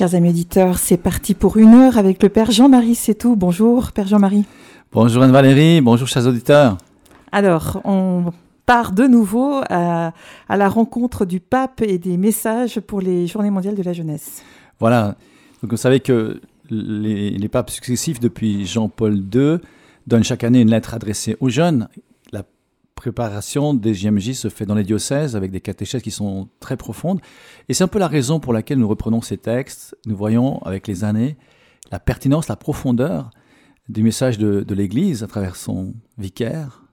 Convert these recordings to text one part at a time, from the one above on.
Chers amis auditeurs, c'est parti pour une heure avec le Père Jean-Marie tout. Bonjour, Père Jean-Marie. Bonjour Anne-Valérie, bonjour chers auditeurs. Alors, on part de nouveau à, la rencontre du pape et des messages pour les Journées mondiales de la jeunesse. Voilà, donc vous savez que les, les papes successifs depuis Jean-Paul II donnent chaque année une lettre adressée aux jeunes préparation des JMJ se fait dans les diocèses avec des catéchèses qui sont très profondes. Et c'est un peu la raison pour laquelle nous reprenons ces textes. Nous voyons avec les années la pertinence, la profondeur du message de, l'Église à travers son vicaire,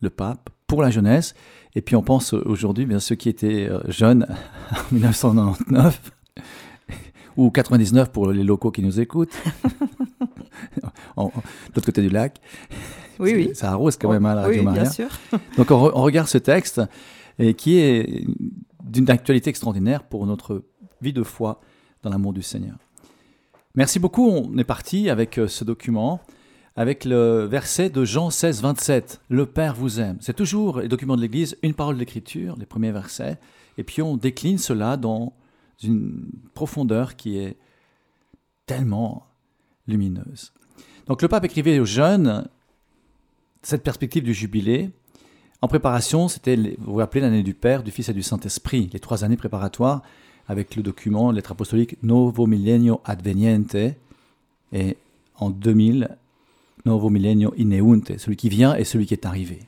le pape, pour la jeunesse. Et puis on pense aujourd'hui, bien ceux qui étaient euh, jeunes en 1999 ou 99 pour les locaux qui nous écoutent, de l'autre côté du lac. Oui, oui. Ça arrose quand même à hein, la Radio oui, Bien sûr. Donc on, regarde ce texte et qui est d'une actualité extraordinaire pour notre vie de foi dans l'amour du Seigneur. Merci beaucoup. On est parti avec euh, ce document, avec le verset de Jean 16, 27. Le Père vous aime. C'est toujours les documents de l'Église, une parole d'écriture, les premiers versets. Et puis on décline cela dans une profondeur qui est tellement lumineuse. Donc le pape écrivait aux jeunes cette perspective du jubilé, en préparation, c'était, vous vous rappelez, l'année du Père, du Fils et du Saint-Esprit, les trois années préparatoires, avec le document, lettre apostolique Novo Millennio Adveniente, et en 2000, Novo Millennio Ineunte, celui qui vient et celui qui est arrivé.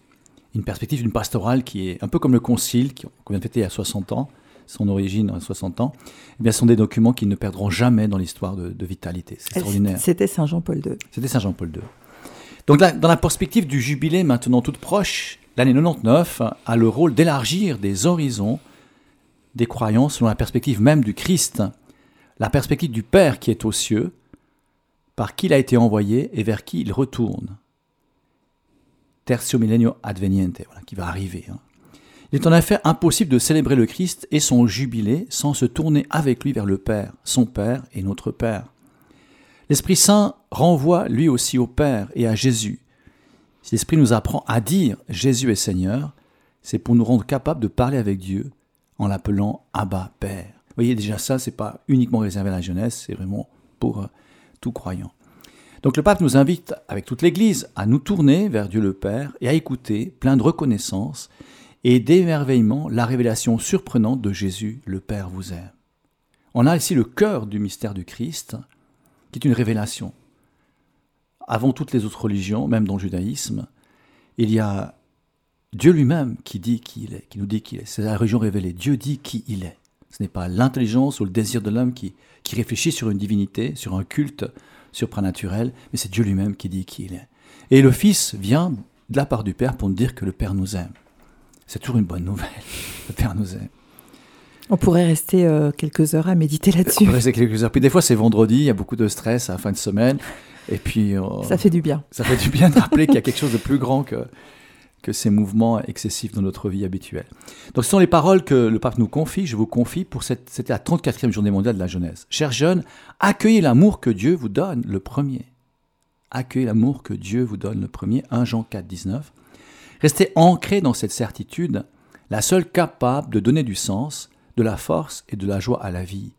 Une perspective d'une pastorale qui est un peu comme le Concile, qu'on vient de fêter il y a 60 ans, son origine à 60 ans, eh bien, ce sont des documents qui ne perdront jamais dans l'histoire de, de vitalité. C'est extraordinaire. C'était Saint Jean-Paul II. C'était Saint Jean-Paul II. Donc dans la perspective du jubilé maintenant toute proche, l'année 99 a le rôle d'élargir des horizons des croyants selon la perspective même du Christ, la perspective du Père qui est aux cieux, par qui il a été envoyé et vers qui il retourne. Tertio millennio adveniente, voilà, qui va arriver. Hein. Il est en effet impossible de célébrer le Christ et son jubilé sans se tourner avec lui vers le Père, son Père et notre Père. L'Esprit Saint renvoie lui aussi au Père et à Jésus. Si l'Esprit nous apprend à dire Jésus est Seigneur, c'est pour nous rendre capables de parler avec Dieu en l'appelant Abba Père. Vous voyez déjà ça, c'est pas uniquement réservé à la jeunesse, c'est vraiment pour euh, tout croyant. Donc le pape nous invite, avec toute l'Église, à nous tourner vers Dieu le Père et à écouter, plein de reconnaissance et d'émerveillement, la révélation surprenante de Jésus, le Père vous aime. On a ici le cœur du mystère du Christ, qui est une révélation. Avant toutes les autres religions, même dans le judaïsme, il y a Dieu lui-même qui dit qui il est, qui nous dit qui il est. C'est la religion révélée. Dieu dit qui il est. Ce n'est pas l'intelligence ou le désir de l'homme qui, réfléchit sur une divinité, sur un culte supranaturel, mais c'est Dieu lui-même qui dit qui il est. Et le Fils vient de la part du Père pour nous dire que le Père nous aime. C'est toujours une bonne nouvelle. Le Père nous aime. On pourrait rester euh, quelques heures à méditer là-dessus. On pourrait rester quelques heures. Puis des fois, c'est vendredi, il y a beaucoup de stress à la fin de semaine. Et puis. Euh, ça fait du bien. Ça fait du bien de rappeler qu'il y a quelque chose de plus grand que, que ces mouvements excessifs dans notre vie habituelle. Donc, ce sont les paroles que le pape nous confie, je vous confie, pour cette. C'était la 34e journée mondiale de la jeunesse. Chers jeunes, accueillez l'amour que Dieu vous donne, le premier. Accueillez l'amour que Dieu vous donne, le premier. 1 Jean 4, 19. Restez ancrés dans cette certitude, la seule capable de donner du sens de la force et de la joie à la vie.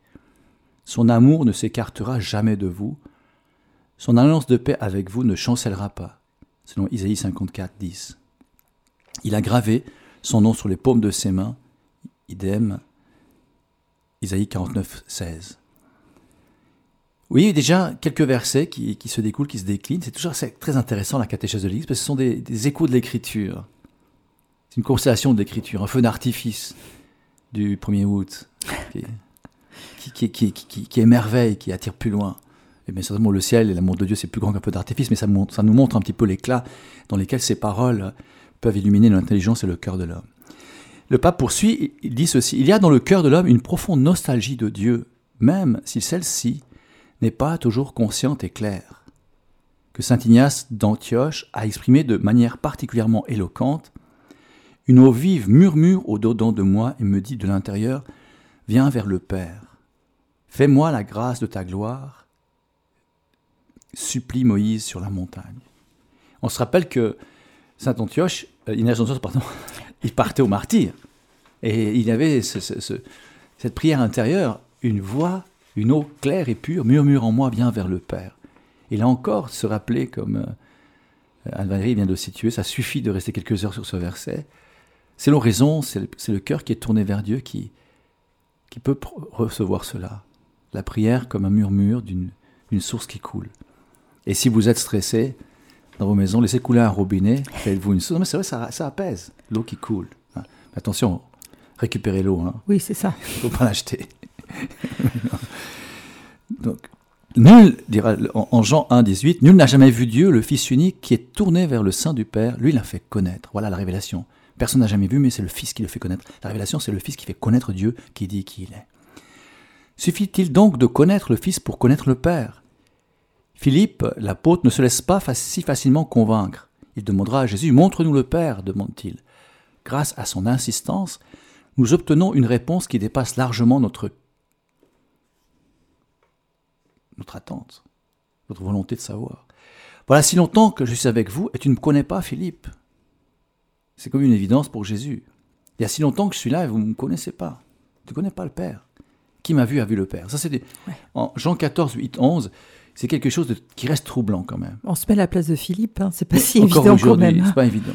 Son amour ne s'écartera jamais de vous. Son alliance de paix avec vous ne chancellera pas, selon Isaïe 54, 10. Il a gravé son nom sur les paumes de ses mains, idem Isaïe 49, 16. Oui, déjà quelques versets qui, se découlent, qui se déclinent. C'est toujours très intéressant la catéchèse de l'Église parce que ce sont des, des échos de l'Écriture. C'est une constellation de l'Écriture, un feu d'artifice du 1er août, qui, qui, qui, qui, émerveille, qui attire plus loin. Et bien certainement le ciel et l'amour de Dieu, c'est plus grand qu'un peu d'artifice, mais ça, ça nous montre un petit peu l'éclat dans lequel ces paroles peuvent illuminer l'intelligence et le cœur de l'homme. Le pape poursuit, il dit ceci, il y a dans le cœur de l'homme une profonde nostalgie de Dieu, même si celle-ci n'est pas toujours consciente et claire, que Saint Ignace d'Antioche a exprimé de manière particulièrement éloquente une eau vive murmure au-dedans de moi et me dit de l'intérieur, Viens vers le Père. Fais-moi la grâce de ta gloire. Supplie Moïse sur la montagne. On se rappelle que Saint Antioche, euh, pardon, il partait au martyr. Et il avait cette prière intérieure, une voix, une eau claire et pure murmure en moi bien vers le Père. Et là encore, se rappeler, comme euh, Anne-Valérie vient de situer, ça suffit de rester quelques heures sur ce verset. C'est l'oraison, c'est le, le cœur qui est tourné vers Dieu qui, qui peut recevoir cela. La prière comme un murmure d'une source qui coule. Et si vous êtes stressé dans vos maisons, laissez couler un robinet, faites-vous une source. Non, mais c'est vrai, ça, ça apaise l'eau qui coule. Hein. Attention, récupérez l'eau. Hein. Oui, c'est ça. Il ne faut pas l'acheter. Donc, nul, dira en Jean 1, 18, nul n'a jamais vu Dieu, le Fils unique, qui est tourné vers le sein du Père. Lui, il l'a fait connaître. Voilà la révélation. Personne n'a jamais vu, mais c'est le Fils qui le fait connaître. La révélation, c'est le Fils qui fait connaître Dieu, qui dit qui il est. Suffit-il donc de connaître le Fils pour connaître le Père? Philippe, l'apôtre, ne se laisse pas si facilement convaincre. Il demandera à Jésus Montre-nous le Père, demande-t-il. Grâce à son insistance, nous obtenons une réponse qui dépasse largement notre, notre attente, notre volonté de savoir. Voilà si longtemps que je suis avec vous et tu ne me connais pas, Philippe. C'est comme une évidence pour Jésus. Il y a si longtemps que je suis là et vous ne me connaissez pas. Tu ne connais pas le Père. Qui m'a vu a vu le Père. Ça, c'est en Jean 14, 8, 11. C'est quelque chose de... qui reste troublant quand même. On se met à la place de Philippe, hein. c'est pas si évident quand même. C'est pas évident.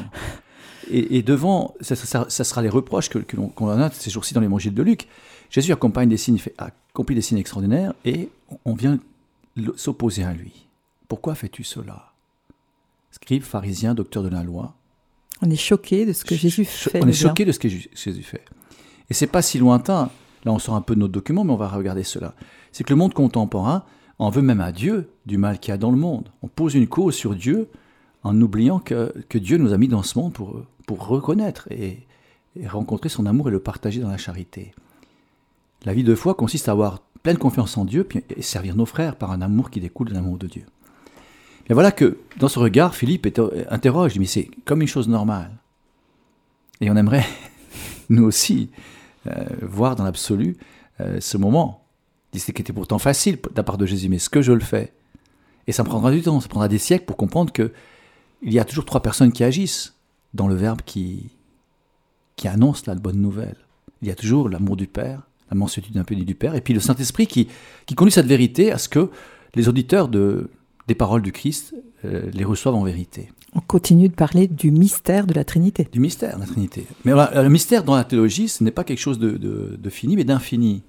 Et, devant, ça, sera les reproches que, que l'on a ces jours-ci dans l'évangile de Luc. Jésus accompagne des signes, fait, accomplit des signes extraordinaires et on vient s'opposer à lui. Pourquoi fais-tu cela? Scribe, pharisien, docteur de la loi, on est choqué de ce que Jésus fait. On est choqué de ce que Jésus fait. Et c'est pas si lointain. Là, on sort un peu de notre document, mais on va regarder cela. C'est que le monde contemporain en veut même à Dieu du mal qu'il y a dans le monde. On pose une cause sur Dieu en oubliant que, que Dieu nous a mis dans ce monde pour, pour reconnaître et, rencontrer son amour et le partager dans la charité. La vie de foi consiste à avoir pleine confiance en Dieu et servir nos frères par un amour qui découle de l'amour de Dieu. Et voilà que dans ce regard, Philippe interroge, mais c'est comme une chose normale. Et on aimerait, nous aussi, euh, voir dans l'absolu euh, ce moment. C'est qui était pourtant facile de de Jésus, mais ce que je le fais Et ça prendra du temps, ça prendra des siècles pour comprendre que il y a toujours trois personnes qui agissent dans le Verbe qui, qui annonce la bonne nouvelle. Il y a toujours l'amour du Père, la mansuétude impénie du Père, et puis le Saint-Esprit qui, qui conduit cette vérité à ce que les auditeurs de, des paroles du Christ euh, les reçoivent en vérité. On continue de parler du mystère de la Trinité. Du mystère de la Trinité. Mais le mystère dans la théologie, ce n'est pas quelque chose de, fini, mais d'infini.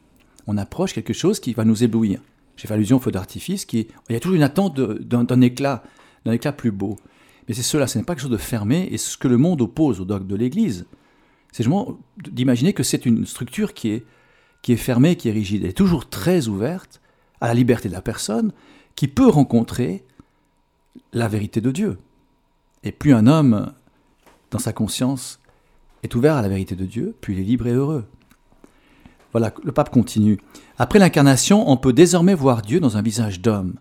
On approche quelque chose qui va nous éblouir. J'ai fait allusion au feu d'artifice, qui il y a toujours une attente d'un éclat, d'un éclat plus beau. Mais c'est cela, ce n'est pas quelque chose de fermé, et ce que le monde oppose au dogme de l'Église, c'est justement d'imaginer que c'est une structure qui est, qui est fermée, qui est rigide. Elle est toujours très ouverte à la liberté de la personne, qui peut rencontrer la vérité de Dieu. Et plus un homme, dans sa conscience, est ouvert à la vérité de Dieu, plus il est libre et heureux. Voilà, le pape continue. Après l'incarnation, on peut désormais voir Dieu dans un visage d'homme.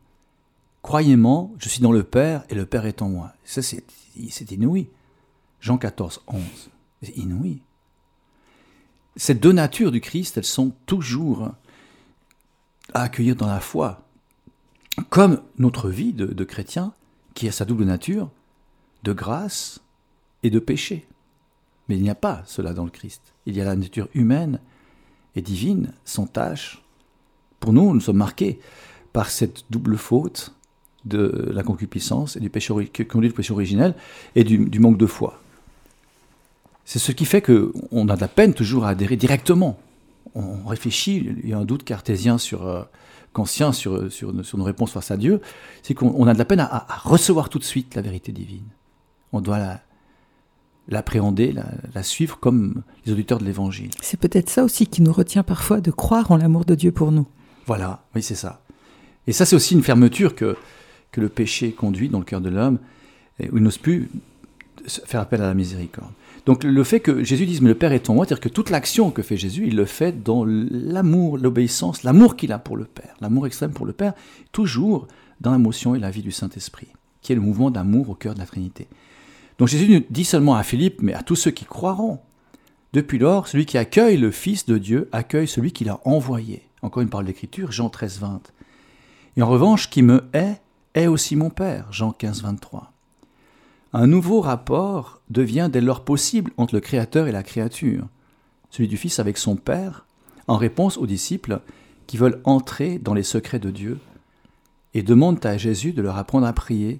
Croyez-moi, je suis dans le Père et le Père est en moi. Ça, c'est inouï. Jean 14, 11. C'est inouï. Ces deux natures du Christ, elles sont toujours à accueillir dans la foi comme notre vie de, chrétien, qui a sa double nature, de grâce et de péché. Mais il n'y a pas cela dans le Christ. Il y a la nature humaine et divine, sans tâche. Pour nous, nous sommes marqués par cette double faute de la concupiscence et du péché, conduit le péché originel et du, du manque de foi. C'est ce qui fait qu'on a de la peine toujours à adhérer directement. On réfléchit, il y a un doute cartésien sur euh, conscient sur, sur, nos réponses face à Dieu, c'est qu'on a de la peine à, recevoir tout de suite la vérité divine. On doit l'appréhender, la, suivre comme les auditeurs de l'Évangile. C'est peut-être ça aussi qui nous retient parfois de croire en l'amour de Dieu pour nous. Voilà, oui c'est ça. Et ça c'est aussi une fermeture que, que le péché conduit dans le cœur de l'homme, où il n'ose plus faire appel à la miséricorde. Donc le fait que Jésus dise mais le Père est en moi, c'est-à-dire que toute l'action que fait Jésus, il le fait dans l'amour, l'obéissance, l'amour qu'il a pour le Père, l'amour extrême pour le Père, toujours dans l'émotion et la vie du Saint-Esprit, qui est le mouvement d'amour au cœur de la Trinité. Donc Jésus ne dit seulement à Philippe, mais à tous ceux qui croiront. Depuis lors, celui qui accueille le Fils de Dieu accueille celui qui l'a envoyé. Encore une parole d'écriture, Jean 13, 20. Et en revanche, qui me hait, est aussi mon Père, Jean 15, 23. Un nouveau rapport devient dès lors possible entre le Créateur et la créature, celui du Fils avec son Père, en réponse aux disciples qui veulent entrer dans les secrets de Dieu et demandent à Jésus de leur apprendre à prier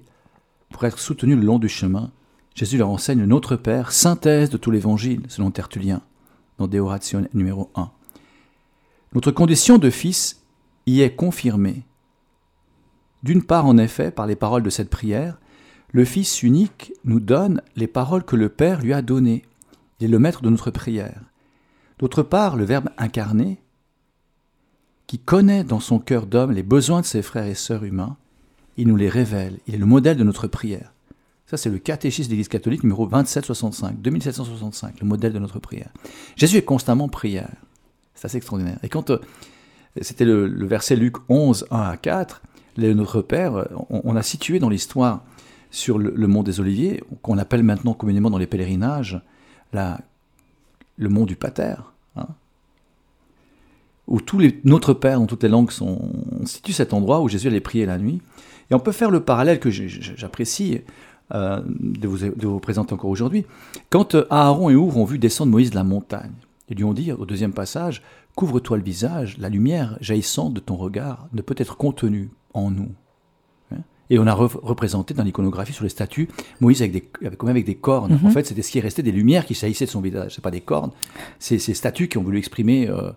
pour être soutenus le long du chemin. Jésus leur enseigne Notre Père, synthèse de tout l'évangile, selon Tertullien, dans De Oratio numéro 1. Notre condition de fils y est confirmée. D'une part, en effet, par les paroles de cette prière, le Fils unique nous donne les paroles que le Père lui a données. Il est le maître de notre prière. D'autre part, le Verbe incarné, qui connaît dans son cœur d'homme les besoins de ses frères et sœurs humains, il nous les révèle. Il est le modèle de notre prière. Ça, c'est le catéchisme de l'Église catholique numéro 2765, 2765, le modèle de notre prière. Jésus est constamment prière. C'est assez extraordinaire. Et quand euh, c'était le, verset Luc 11, 1 à 4, notre Père, on, a situé dans l'histoire sur le, mont des Oliviers, qu'on appelle maintenant communément dans les pèlerinages la, le mont du Pater, hein, où tous les Notre Père dans toutes les langues sont, on situe cet endroit où Jésus allait prier la nuit. Et on peut faire le parallèle que j'apprécie euh, de, vous, de vous présenter encore aujourd'hui. Quand euh, Aaron et Our ont vu descendre Moïse de la montagne, ils lui ont dit au deuxième passage, Couvre-toi le visage, la lumière jaillissante de ton regard ne peut être contenue en nous. Et on a représenté dans l'iconographie sur les statues Moïse avec, des, avec, même avec des cornes. En mhm. fait, c'était ce qui restait des lumières qui jaillissaient de son visage. C'est pas des cornes, c'est ces statues qui ont voulu exprimer. Euh,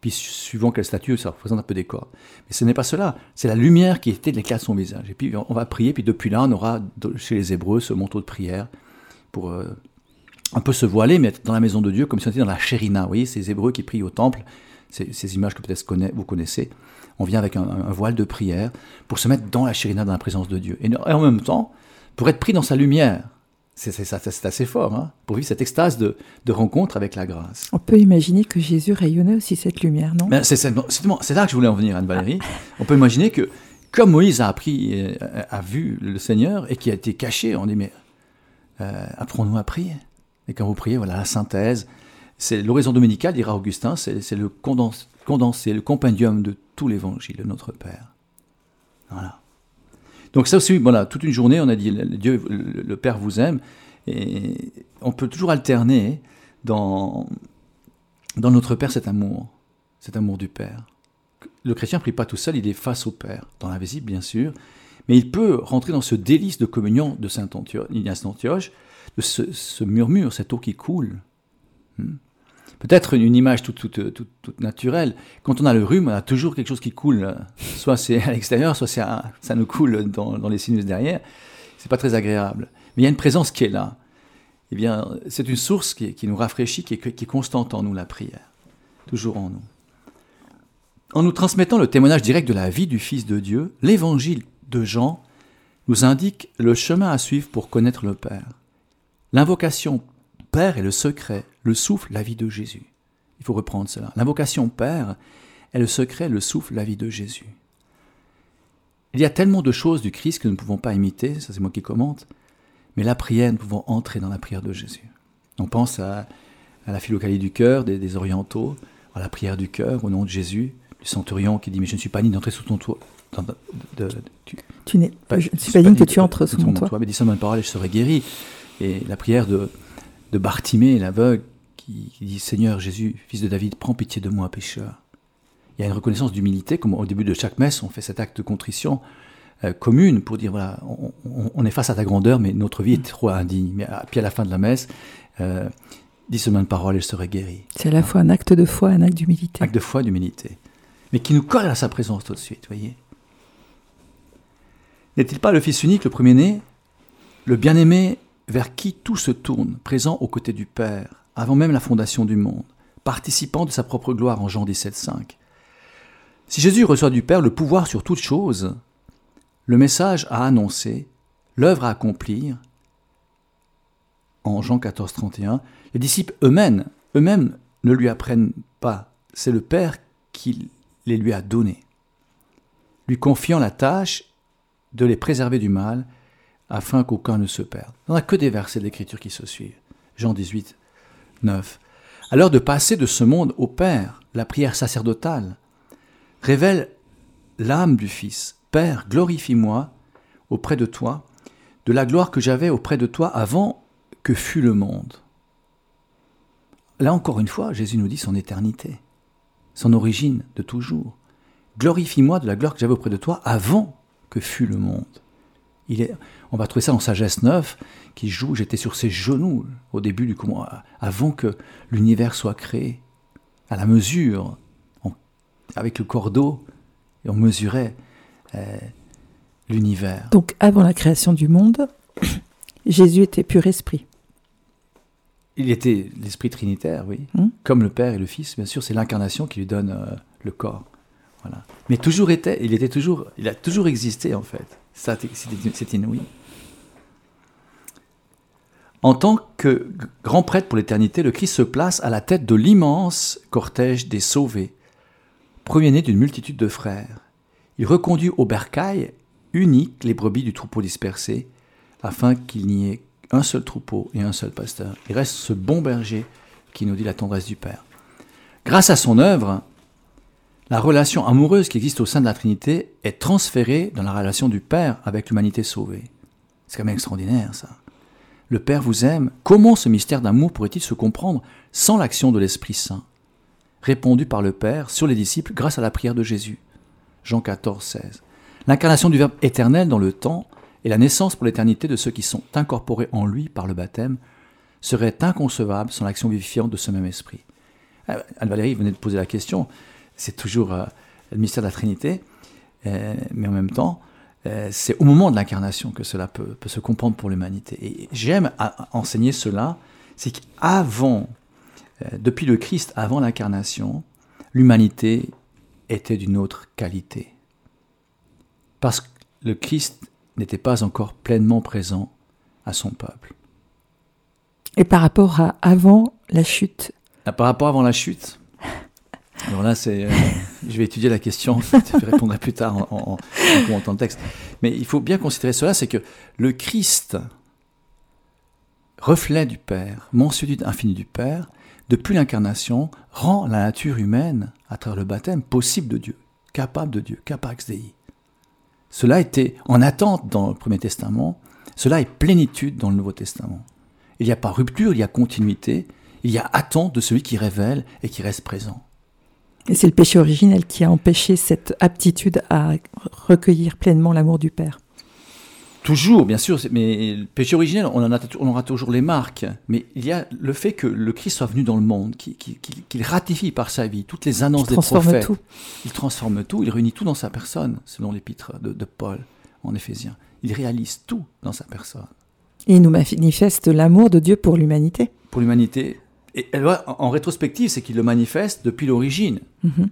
puis suivant quelle statue, ça représente un peu des cornes. Mais ce n'est pas cela. C'est la lumière qui était l'éclat de son visage. Et puis on va prier. Puis depuis là, on aura chez les Hébreux ce manteau de prière pour euh, un peu se voiler, mais être dans la maison de Dieu, comme si on était dans la chérina. Vous voyez, ces Hébreux qui prient au temple, ces, images que peut-être vous connaissez. On vient avec un, voile de prière pour se mettre dans la chérina, dans la présence de Dieu. Et en même temps, pour être pris dans sa lumière. C'est assez fort, hein, pour vivre cette extase de, rencontre avec la grâce. On peut imaginer que Jésus rayonnait aussi cette lumière, non? C'est là que je voulais en venir, Anne-Valérie. On peut imaginer que, comme Moïse a appris, a vu le Seigneur et qui a été caché, on dit, mais euh, apprenons-nous à prier. Et quand vous priez, voilà la synthèse. C'est l'oraison dominicale, dira Augustin, c'est le condensé, le compendium de tout l'évangile de notre Père. Voilà. Donc ça aussi, voilà, toute une journée, on a dit, Dieu, le Père vous aime, et on peut toujours alterner dans, dans notre Père cet amour, cet amour du Père. Le chrétien ne prie pas tout seul, il est face au Père, dans l'invisible bien sûr, mais il peut rentrer dans ce délice de communion de Saint Ignace d'Antioche, de ce, murmure, cette eau qui coule. Hmm. Peut-être une, image toute, naturelle. Quand on a le rhume, on a toujours quelque chose qui coule. Soit c'est à l'extérieur, soit ça nous coule dans, les sinus derrière. C'est pas très agréable. Mais il y a une présence qui est là. Eh bien, c'est une source qui, nous rafraîchit, qui est, qui est constante en nous, la prière. Toujours en nous. En nous transmettant le témoignage direct de la vie du Fils de Dieu, l'évangile de Jean nous indique le chemin à suivre pour connaître le Père. L'invocation Père est le secret, le souffle, la vie de Jésus. Il faut reprendre cela. L'invocation Père est le secret, le souffle, la vie de Jésus. Il y a tellement de choses du Christ que nous ne pouvons pas imiter, ça c'est moi qui commente, mais la prière, nous pouvons entrer dans la prière de Jésus. On pense à, la philocalie du cœur des, orientaux, à la prière du cœur au nom de Jésus, du centurion qui dit Mais je ne suis pas digne d'entrer sous ton toit. tu, n'es pas, je ne suis pas digne que tu entres sous ton toit. Mais dis ça ma parole et je serai guéri. Et la prière de, de Bartimée, l'aveugle, qui, dit Seigneur Jésus, fils de David, prends pitié de moi, pécheur. Il y a une reconnaissance d'humilité, comme au début de chaque messe, on fait cet acte de contrition euh, commune pour dire voilà, on, est face à ta grandeur, mais notre vie est trop indigne. Mais puis à la fin de la messe, euh, dis seulement une parole et je serai guéri. C'est à la fois un acte de foi un acte d'humilité. Acte de foi, d'humilité. Mais qui nous colle à sa présence tout de suite, voyez. N'est-il pas le Fils unique, le premier-né, le bien-aimé vers qui tout se tourne, présent aux côtés du Père, avant même la fondation du monde, participant de sa propre gloire en Jean 17,5. Si Jésus reçoit du Père le pouvoir sur toute chose, le message à annoncer, l'œuvre à accomplir, en Jean 14, 31, les disciples eux-mêmes, eux-mêmes ne lui apprennent pas. C'est le Père qui les lui a donnés, lui confiant la tâche de les préserver du mal afin qu'aucun ne se perde. On n'a que des versets d'écriture qui se suivent. Jean 18, 9. Alors de passer de ce monde au Père, la prière sacerdotale, révèle l'âme du Fils. Père, glorifie-moi auprès de toi, de la gloire que j'avais auprès de toi avant que fût le monde. Là encore une fois, Jésus nous dit son éternité, son origine de toujours. glorifie-moi de la gloire que j'avais auprès de toi avant que fût le monde. Il est, on va trouver ça en Sagesse 9, qui joue J'étais sur ses genoux au début du avant que l'univers soit créé, à la mesure, avec le cordeau, et on mesurait euh, l'univers. Donc avant la création du monde, Jésus était pur esprit. Il était l'esprit trinitaire, oui, hmm? comme le Père et le Fils. Bien sûr, c'est l'incarnation qui lui donne euh, le corps. Voilà. Mais toujours était, il était toujours, il a toujours existé en fait. C'est inouï. En tant que grand prêtre pour l'éternité, le Christ se place à la tête de l'immense cortège des sauvés, premier-né d'une multitude de frères. Il reconduit au bercail unique les brebis du troupeau dispersé, afin qu'il n'y ait un seul troupeau et un seul pasteur. Il reste ce bon berger qui nous dit la tendresse du Père. Grâce à son œuvre, la relation amoureuse qui existe au sein de la Trinité est transférée dans la relation du Père avec l'humanité sauvée. C'est quand même extraordinaire ça. Le Père vous aime. Comment ce mystère d'amour pourrait-il se comprendre sans l'action de l'Esprit Saint Répondu par le Père sur les disciples grâce à la prière de Jésus. Jean 14, 16. L'incarnation du Verbe éternel dans le temps et la naissance pour l'éternité de ceux qui sont incorporés en lui par le baptême serait inconcevable sans l'action vivifiante de ce même esprit. Euh, Anne-Valérie venait de poser la question, c'est toujours euh, le mystère de la Trinité, euh, mais en même temps, c'est au moment de l'incarnation que cela peut, se comprendre pour l'humanité. Et j'aime enseigner cela, c'est qu'avant, depuis le Christ, avant l'incarnation, l'humanité était d'une autre qualité. Parce que le Christ n'était pas encore pleinement présent à son peuple. Et par rapport à avant la chute? Ah, Par rapport à avant la chute Alors là, c'est, euh, je vais étudier la question, je répondrai plus tard en, en, en commentant le texte. Mais il faut bien considérer cela, c'est que le Christ, reflet du Père, mensuétude infinie du Père, depuis l'incarnation, rend la nature humaine, à travers le baptême, possible de Dieu, capable de Dieu, capax Dei. Cela était en attente dans le Premier Testament, cela est plénitude dans le Nouveau Testament. Il n'y a pas rupture, il y a continuité, il y a attente de celui qui révèle et qui reste présent. Et c'est le péché originel qui a empêché cette aptitude à recueillir pleinement l'amour du Père. Toujours, bien sûr, mais le péché originel, on, en a, on aura toujours les marques. Mais il y a le fait que le Christ soit venu dans le monde, qu'il ratifie par sa vie toutes les annonces des prophètes. Tout. Il transforme tout, il réunit tout dans sa personne, selon l'épître de, de, Paul en Éphésiens. Il réalise tout dans sa personne. Et il nous manifeste l'amour de Dieu pour l'humanité. Pour l'humanité. Et en rétrospective, c'est qu'il le manifeste depuis l'origine mhm.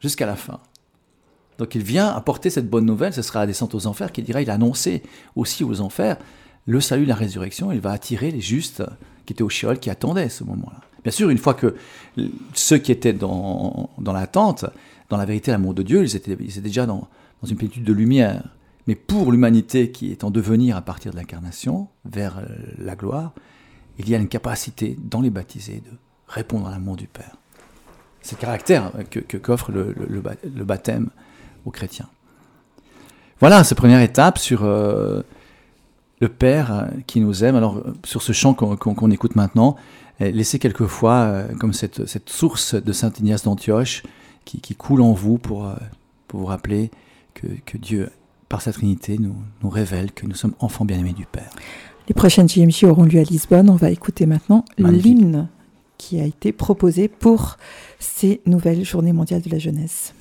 jusqu'à la fin. Donc il vient apporter cette bonne nouvelle, ce sera la descente aux enfers, qui dira, il a annoncé aussi aux enfers le salut, la résurrection, il va attirer les justes qui étaient au Sheol, qui attendaient ce moment-là. Bien sûr, une fois que ceux qui étaient dans, dans l'attente, dans la vérité, l'amour de Dieu, ils étaient, ils étaient déjà dans, dans une plénitude de lumière. Mais pour l'humanité qui est en devenir à partir de l'incarnation, vers euh, la gloire, il y a une capacité dans les baptisés de répondre à l'amour du Père. C'est le caractère que, qu'offre le, baptême aux chrétiens. Voilà, cette première étape sur euh, le Père euh, qui nous aime. Alors, sur ce chant qu'on écoute maintenant, eh, laissez quelquefois euh, comme cette, source de Saint Ignace d'Antioche qui, coule en vous pour, pour vous rappeler que, Dieu, par sa Trinité, nous révèle que nous sommes enfants bien-aimés du Père. Les prochaines JMJ auront lieu à Lisbonne. On va écouter maintenant l'hymne qui a été proposé pour ces nouvelles journées mondiales de la jeunesse.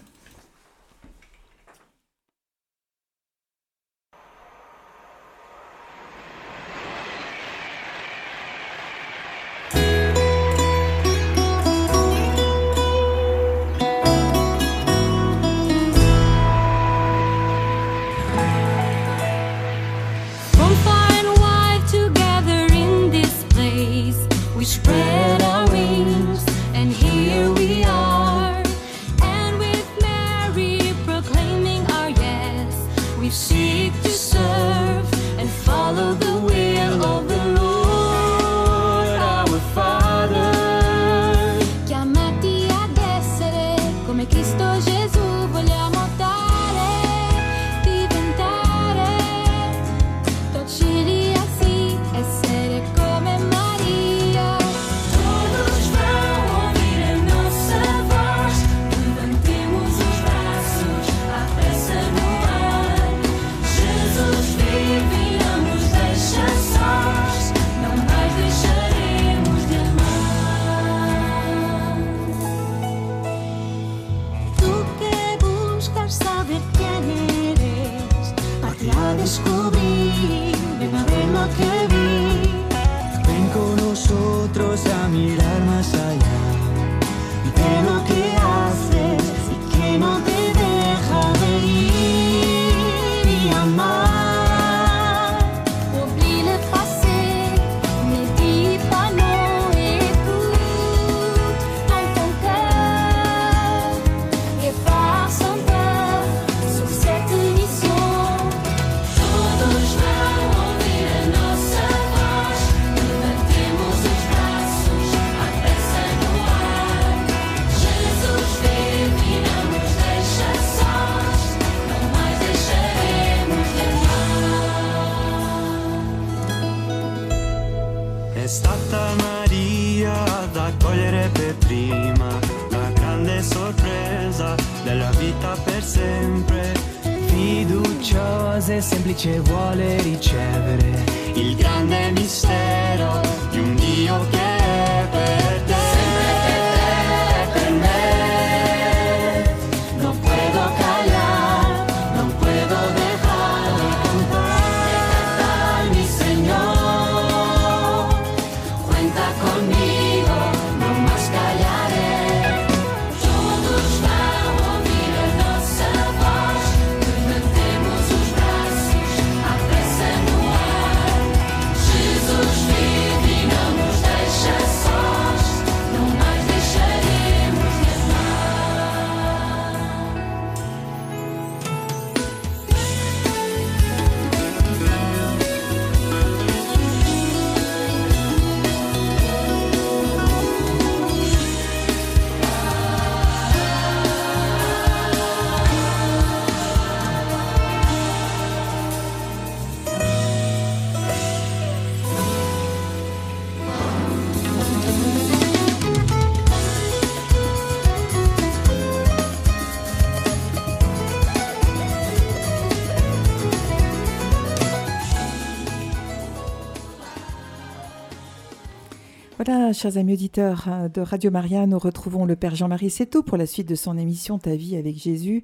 Chers amis auditeurs euh, de Radio Maria, nous retrouvons le Père Jean-Marie Seto pour la suite de son émission Ta vie avec Jésus.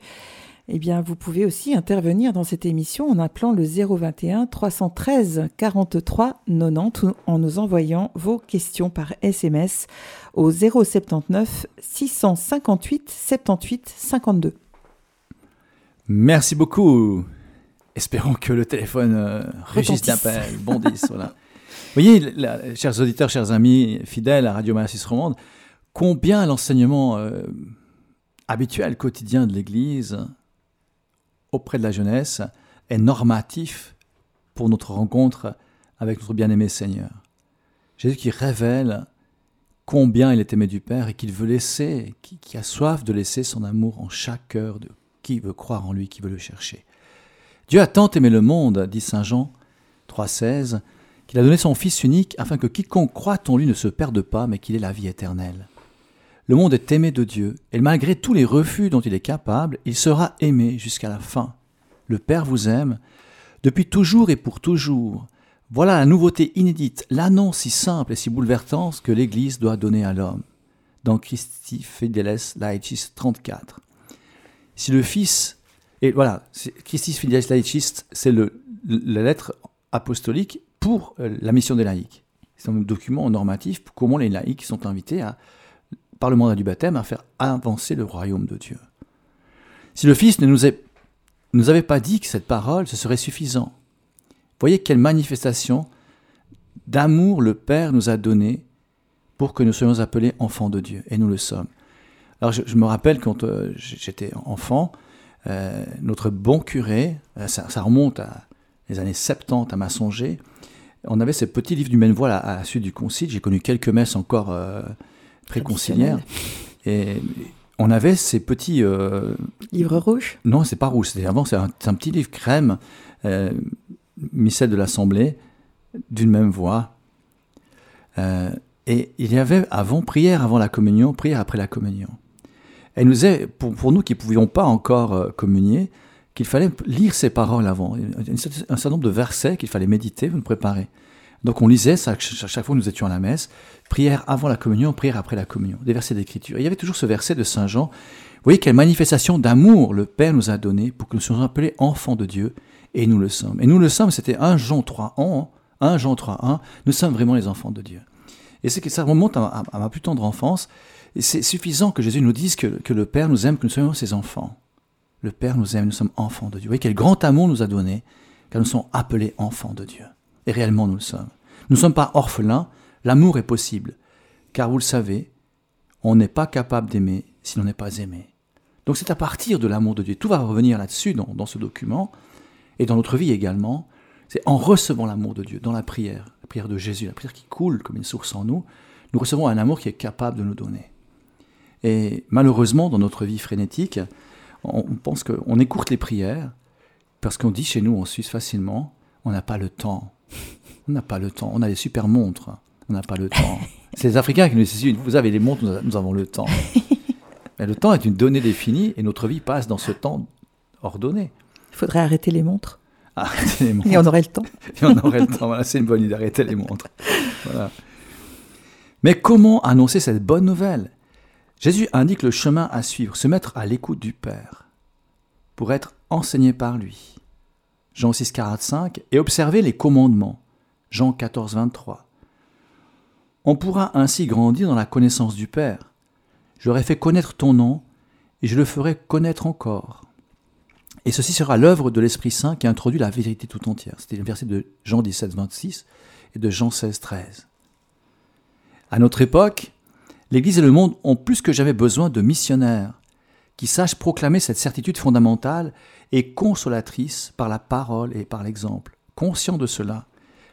Eh bien, vous pouvez aussi intervenir dans cette émission en appelant le 021 313 43 90 ou en nous envoyant vos questions par SMS au 079 658 78 52. Merci beaucoup. Espérons que le téléphone euh, registre l'appel, bondisse. voilà. Voyez, chers auditeurs, chers amis fidèles à Radio Maria Suisse Romande, combien l'enseignement euh, habituel, quotidien de l'Église auprès de la jeunesse est normatif pour notre rencontre avec notre bien-aimé Seigneur. Jésus qui révèle combien il est aimé du Père et qu'il veut laisser, qui a soif de laisser son amour en chaque cœur de qui veut croire en lui, qui veut le chercher. Dieu a tant aimé le monde, dit Saint Jean 3,16, qu'il a donné son Fils unique afin que quiconque croit en lui ne se perde pas, mais qu'il ait la vie éternelle. Le monde est aimé de Dieu, et malgré tous les refus dont il est capable, il sera aimé jusqu'à la fin. Le Père vous aime, depuis toujours et pour toujours. Voilà la nouveauté inédite, l'annonce si simple et si bouleversante que l'Église doit donner à l'homme. Dans Christi Fideles Laicis 34. Si le Fils, et voilà, Christi Fideles Laicis, c'est le, la lettre apostolique pour euh, la mission des laïcs. C'est un document normatif pour comment les laïcs sont invités à, par le mandat du baptême à faire avancer le royaume de Dieu. Si le Fils ne nous, avait pas dit que cette parole, ce serait suffisant. Voyez quelle manifestation d'amour le Père nous a donné pour que nous soyons appelés enfants de Dieu, et nous le sommes. Alors je, me rappelle quand euh, j'étais enfant, euh, notre bon curé, ça, ça remonte à les années 70 à Massonger, on avait ces petits livres du Maine-Voile à, à la suite du concile, j'ai connu quelques messes encore euh, préconciliaires, et on avait ces petits... euh, Livre rouge non, c'est pas rouge. C'était avant, c'est un, c'est un petit livre crème, euh, missel de l'Assemblée, d'une même voix. Euh, et il y avait avant prière avant la communion, prière après la communion. Elle nous est pour, pour nous qui ne pouvions pas encore euh, communier, qu'il fallait lire ces paroles avant. Un certain nombre de versets qu'il fallait méditer, nous préparer. Donc on lisait ça ch- chaque fois que nous étions à la messe, prière avant la communion, prière après la communion, des versets d'écriture. Il y avait toujours ce verset de Saint Jean. Vous voyez quelle manifestation d'amour le Père nous a donné pour que nous soyons appelés enfants de Dieu, Et nous le sommes. Et nous le sommes, c'était 1 Jean 3, 1, 1 Jean 3, 1. Nous sommes vraiment les enfants de Dieu. Et c'est que ça remonte à, à- à ma plus tendre enfance. C'est suffisant que Jésus nous dise que le Père nous aime, que nous soyons ses enfants. Le Père nous aime, nous sommes enfants de Dieu. Vous voyez quel grand amour nous a donné, car nous sommes appelés enfants de Dieu. Et réellement, nous le sommes. Nous ne sommes pas orphelins, l'amour est possible. Car vous le savez, on n'est pas capable d'aimer si l'on n'est pas aimé. Donc c'est à partir de l'amour de Dieu. Tout va revenir là-dessus dans, dans ce document, et dans notre vie également. C'est en recevant l'amour de Dieu, dans la prière, la prière de Jésus, la prière qui coule comme une source en nous, nous recevons un amour qui est capable de nous donner. Et malheureusement, dans notre vie frénétique, on pense qu'on écourte les prières, parce qu'on dit chez nous en Suisse facilement, on n'a pas le temps. On n'a pas le temps. On a des super montres. On n'a pas le temps. C'est les Africains qui nous disent, vous avez les montres, nous avons le temps. Mais le temps est une donnée définie et notre vie passe dans ce temps ordonné. Il faudrait arrêter les montres Arrêtez les montres. et on aurait le temps. Et on aurait le temps. Voilà, c'est une bonne idée d'arrêter les montres. Voilà. Mais comment annoncer cette bonne nouvelle? Jésus indique le chemin à suivre, se mettre à l'écoute du Père pour être enseigné par lui. Jean 6, 45, et observer les commandements. Jean 14, 23. On pourra ainsi grandir dans la connaissance du Père. J'aurai fait connaître ton nom, et je le ferai connaître encore. Et ceci sera l'œuvre de l'Esprit Saint qui introduit la vérité tout entière. C'était le verset de Jean 17, 26 et de Jean 16, 13. À notre époque, l'Église et le monde ont plus que jamais besoin de missionnaires qui sachent proclamer cette certitude fondamentale et consolatrice par la parole et par l'exemple. Conscients de cela,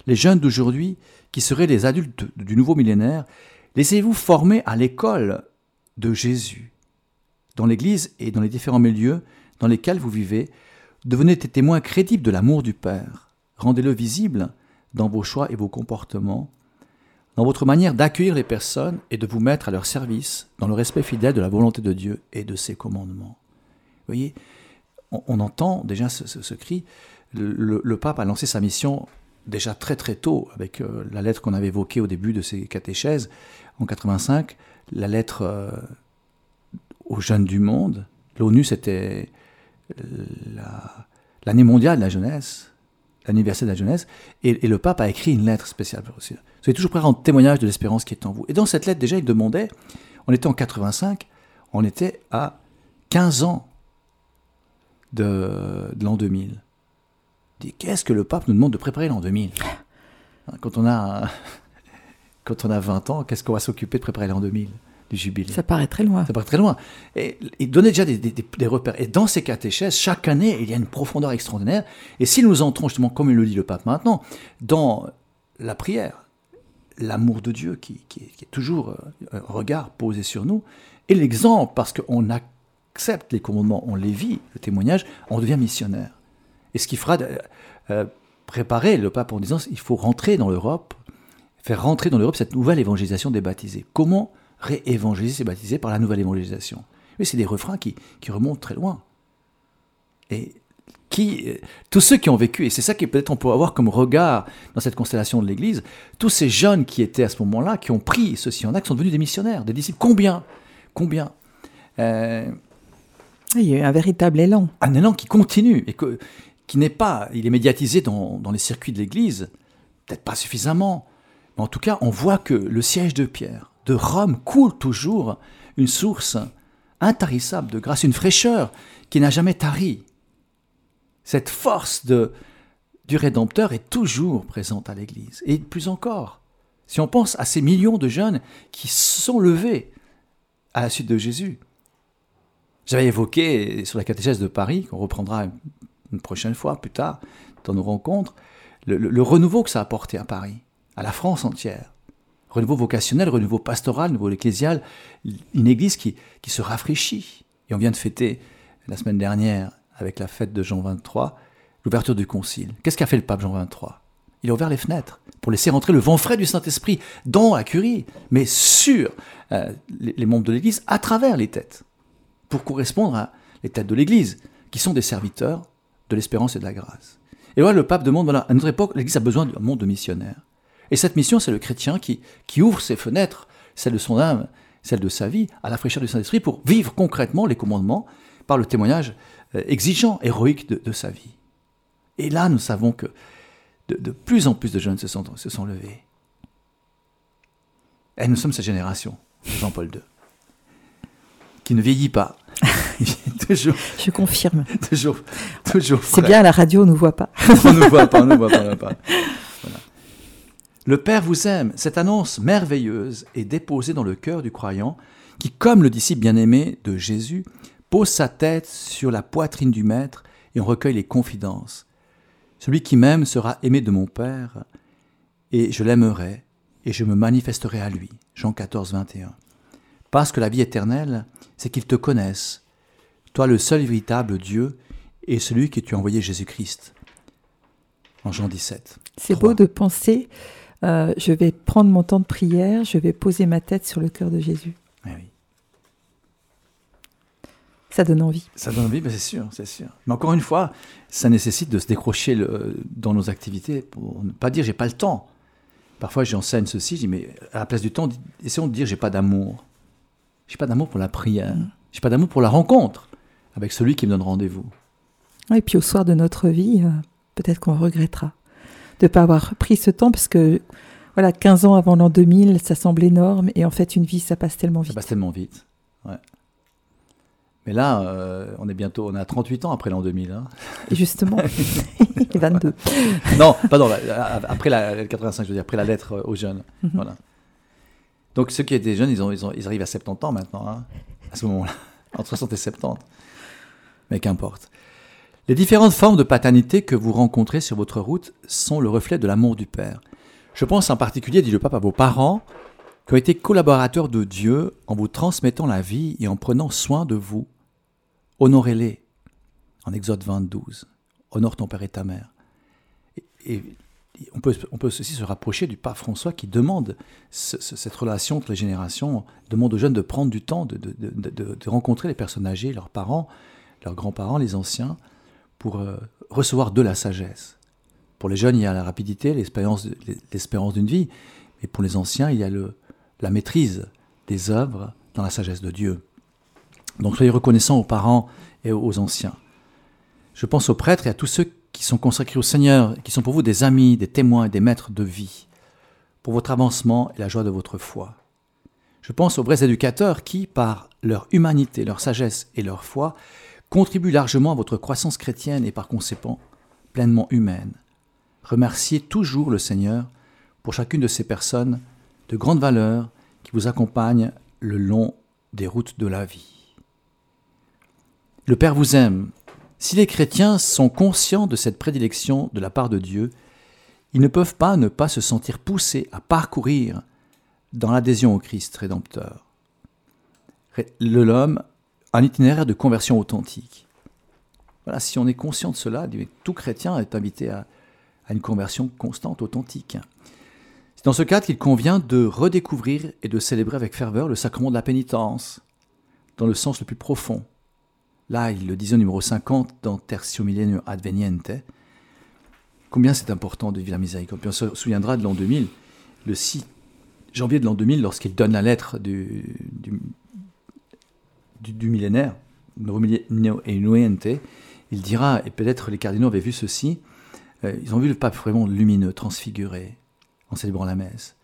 les jeunes d'aujourd'hui, qui seraient les adultes du nouveau millénaire, laissez-vous former à l'école de Jésus. Dans l'Église et dans les différents milieux dans lesquels vous vivez, devenez des témoins crédibles de l'amour du Père. Rendez-le visible dans vos choix et vos comportements, dans votre manière d'accueillir les personnes et de vous mettre à leur service, dans le respect fidèle de la volonté de Dieu et de ses commandements. Vous voyez, on, entend déjà ce, cri. Le, pape a lancé sa mission déjà très très tôt, avec euh, la lettre qu'on avait évoquée au début de ses catéchèses, en 85, la lettre euh, aux jeunes du monde. L'ONU, c'était la- l'année mondiale de la jeunesse, l'anniversaire de la jeunesse, et, le pape a écrit une lettre spéciale pour. Soyez toujours prêts à rendre témoignage de l'espérance qui est en vous. Et dans cette lettre, déjà, il demandait, on était en 85, on était à 15 ans de, de l'an 2000. Il dit, qu'est-ce que le pape nous demande de préparer l'an 2000 Hein, quand on, a, quand on a 20 ans, qu'est-ce qu'on va s'occuper de préparer l'an 2000 Du jubilé Ça paraît très loin. ça part très loin. Et il donnait déjà des, des- des- des repères. Et dans ces catéchèses, chaque année, il y a une profondeur extraordinaire. Et si nous entrons justement, comme il le dit le pape maintenant, dans la prière, l'amour de Dieu qui, qui est, qui est toujours euh, un regard posé sur nous, et l'exemple, parce qu'on accepte les commandements, on les vit, le témoignage, on devient missionnaire. Et ce qui fera euh, euh, préparer le pape en disant il faut rentrer dans l'Europe, faire rentrer dans l'Europe cette nouvelle évangélisation des baptisés. Comment réévangéliser ces baptisés par la nouvelle évangélisation Mais c'est des refrains qui, qui remontent très loin. Et qui, euh, tous ceux qui ont vécu, et c'est ça qui peut-être on peut avoir comme regard dans cette constellation de l'Église, tous ces jeunes qui étaient à ce moment-là, qui ont pris ceci en acte, sont devenus des missionnaires, des disciples. Combien? Combien? Euh, Il y a eu un véritable élan. un élan qui continue et que, qui n'est pas, il est médiatisé dans, dans les circuits de l'Église, peut-être pas suffisamment, mais en tout cas, on voit que le siège de Pierre, de Rome, coule toujours une source intarissable de grâce, une fraîcheur qui n'a jamais tari. Cette force du Rédempteur est toujours présente à l'Église, et plus encore. Si on pense à ces millions de jeunes qui se sont levés à la suite de Jésus, j'avais évoqué sur la catéchèse de Paris, qu'on reprendra une prochaine fois, plus tard, dans nos rencontres, le, le- le renouveau que ça a apporté à Paris, à la France entière. Renouveau vocationnel, renouveau pastoral, renouveau ecclésial, une église qui, qui se rafraîchit. Et on vient de fêter la semaine dernière, avec la fête de Jean 23, l'ouverture du concile. Qu'est-ce qu'a fait le pape Jean 23 Il a ouvert les fenêtres pour laisser rentrer le vent frais du Saint-Esprit dans la curie, mais sur euh, les, les membres de l'église, à travers les têtes pour correspondre à les têtes de l'Église, qui sont des serviteurs de l'espérance et de la grâce. Et voilà, le pape demande, voilà, à notre époque, l'Église a besoin d'un monde de missionnaires. Et cette mission, c'est le chrétien qui, qui ouvre ses fenêtres, celle de son âme, celle de sa vie, à la fraîcheur du Saint-Esprit, pour vivre concrètement les commandements par le témoignage euh, exigeant, héroïque de, de sa vie. Et là, nous savons que de, de plus en plus de jeunes se sont, se sont levés. Et nous sommes cette génération, Jean-Paul II, qui ne vieillit pas. Toujours, Je confirme. toujours, toujours C'est bien la radio, on nous voit pas. on ne voit pas, on ne voit pas, on ne voit pas. Le Père vous aime. Cette annonce merveilleuse est déposée dans le cœur du croyant qui, comme le disciple bien-aimé de Jésus, pose sa tête sur la poitrine du Maître et en recueille les confidences. Celui qui m'aime sera aimé de mon Père et je l'aimerai et je me manifesterai à lui. Jean 14, 21. Parce que la vie éternelle, c'est qu'ils te connaissent, toi le seul véritable Dieu et celui que tu as envoyé Jésus-Christ. En Jean 17. C'est beau de penser, euh, je vais prendre mon temps de prière, je vais poser ma tête sur le cœur de Jésus. Eh oui. Ça donne envie. Ça donne envie, ben c'est sûr, c'est sûr. Mais encore une fois, ça nécessite de se décrocher le- dans nos activités pour ne pas dire j'ai pas le temps. Parfois, j'enseigne ceci, je dis mais à la place du temps, essayons de dire j'ai pas d'amour. J'ai pas d'amour pour la prière. J'ai pas d'amour pour la rencontre avec celui qui me donne rendez-vous. Et puis au soir de notre vie, euh, peut-être qu'on regrettera de ne pas avoir pris ce temps, parce que voilà, 15 ans avant l'an 2000, ça semble énorme, et en fait, une vie, ça passe tellement Ça vite. passe tellement vite. Ouais. Mais là, euh, on est bientôt, on à 38 ans après l'an 2000. hein. Et justement, 22. non, pardon, après la 85, je veux dire, après la lettre euh, aux jeunes. Mhm. Voilà. Donc ceux qui étaient jeunes, ils, ont, ils, ont- ils arrivent à 70 ans maintenant, hein, à ce moment-là, entre 60 et 70. Mais qu'importe. Les différentes formes de paternité que vous rencontrez sur votre route sont le reflet de l'amour du Père. Je pense en particulier, dit le pape, à vos parents qui ont été collaborateurs de Dieu en vous transmettant la vie et en prenant soin de vous. Honorez-les. En Exode 22. Honore ton père et ta mère. Et, on, peut, aussi se rapprocher du pape François qui demande ce- ce- cette relation entre les générations, demande aux jeunes de prendre du temps, de rencontrer les personnes âgées, leurs parents, leurs grands-parents, les anciens, pour euh, recevoir de la sagesse. Pour les jeunes, il y a la rapidité, l'espérance d'une vie, et pour les anciens, il y a la maîtrise des œuvres dans la sagesse de Dieu. Donc soyez reconnaissants aux parents et aux anciens. Je pense aux prêtres et à tous ceux qui sont consacrés au Seigneur, qui sont pour vous des amis, des témoins et des maîtres de vie, pour votre avancement et la joie de votre foi. Je pense aux vrais éducateurs qui, par leur humanité, leur sagesse et leur foi, contribuent largement à votre croissance chrétienne et par conséquent pleinement humaine. Remerciez toujours le Seigneur pour chacune de ces personnes de grande valeur qui vous accompagnent le long des routes de la vie. Le Père vous aime. Si les chrétiens sont conscients de cette prédilection de la part de Dieu, ils ne peuvent pas ne pas se sentir poussés à parcourir dans l'adhésion au Christ rédempteur. L'homme, un itinéraire de conversion authentique. Voilà, si on est conscient de cela, tout chrétien est invité à, une conversion constante, authentique. C'est dans ce cadre qu'il convient de redécouvrir et de célébrer avec ferveur le sacrement de la pénitence, dans le sens le plus profond. Là, il le disait au numéro 50 dans Tertio Millenium Adveniente, combien c'est important de vivre la miséricorde. On se souviendra de l'an 2000, le 6 janvier de l'an 2000, lorsqu'il donne la lettre du, du, du- millénaire, il dira, et peut-être les cardinaux avaient vu ceci, euh, ils ont vu le pape vraiment lumineux, transfiguré, en célébrant la messe.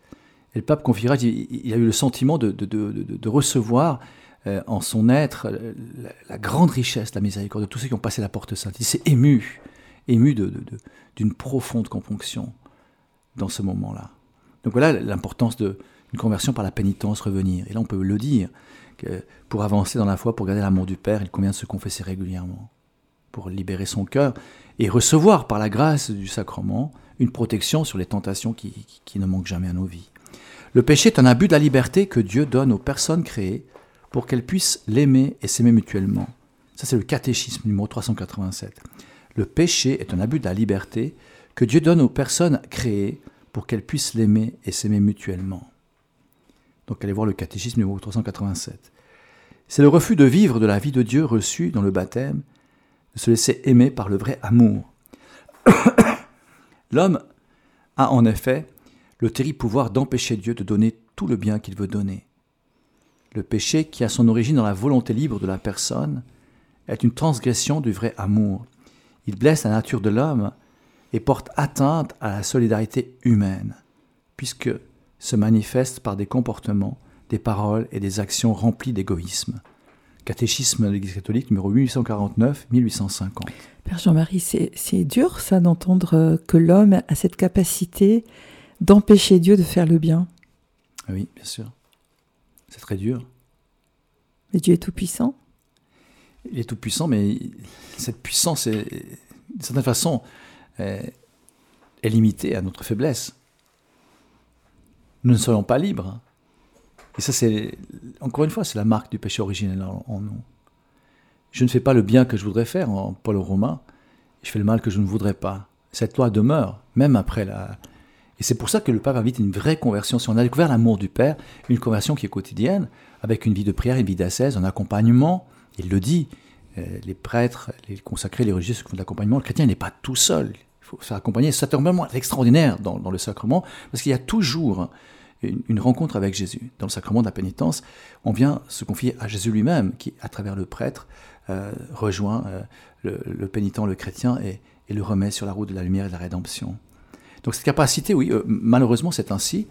Et le pape confiera, il, a eu le sentiment de, de- de- de- recevoir euh, en son être la, grande richesse, la miséricorde de tous ceux qui ont passé la porte sainte. Il s'est ému, ému d'une profonde componction dans ce moment-là. Donc voilà l'importance d'une conversion par la pénitence, revenir. Et là, on peut le dire, pour avancer dans la foi, pour garder l'amour du Père, il convient de se confesser régulièrement, pour libérer son cœur et recevoir par la grâce du sacrement une protection sur les tentations qui, qui- qui ne manquent jamais à nos vies. Le péché est un abus de la liberté que Dieu donne aux personnes créées pour qu'elles puissent l'aimer et s'aimer mutuellement. Ça, c'est le catéchisme numéro 387. Le péché est un abus de la liberté que Dieu donne aux personnes créées pour qu'elles puissent l'aimer et s'aimer mutuellement. Donc allez voir le catéchisme numéro 387. C'est le refus de vivre de la vie de Dieu reçue dans le baptême, de se laisser aimer par le vrai amour. L'homme a en effet le terrible pouvoir d'empêcher Dieu de donner tout le bien qu'il veut donner. Le péché, qui a son origine dans la volonté libre de la personne, est une transgression du vrai amour. il blesse la nature de l'homme et porte atteinte à la solidarité humaine, puisque se manifeste par des comportements, des paroles et des actions remplies d'égoïsme. Catéchisme de l'Église catholique numéro 1849-1850. Père Jean-Marie, c'est dur ça d'entendre euh, que l'homme a cette capacité d'empêcher Dieu de faire le bien. Ah Oui, bien sûr. C'est très dur. Mais Dieu est tout-puissant. Il est tout puissant, mais cette puissance, est, d'une certaine façon, est, est limitée à notre faiblesse. Nous ne soyons pas libres. Et ça, c'est, encore une fois, c'est la marque du péché originel en, nous. Je ne fais pas le bien que je voudrais faire, en Paul aux Romains. Je fais le mal que je ne voudrais pas. Cette loi demeure, même après la. Et c'est pour ça que le pape invite une vraie conversion. Si on a découvert l'amour du Père, une conversion qui est quotidienne, avec une vie de prière, une vie d'ascèse, un accompagnement, il le dit, euh, les prêtres, les consacrés, les religieux, ceux qui font de l'accompagnement, le chrétien n'est pas tout seul. Faut faire accompagner. C'est un moment extraordinaire dans, dans le sacrement, parce qu'il y a toujours une, rencontre avec Jésus. Dans le sacrement de la pénitence, on vient se confier à Jésus lui-même, qui, à travers le prêtre, euh, rejoint euh, le, pénitent, le chrétien, et le remet sur la route de la lumière et de la rédemption. Donc cette capacité, oui, euh, malheureusement c'est ainsi,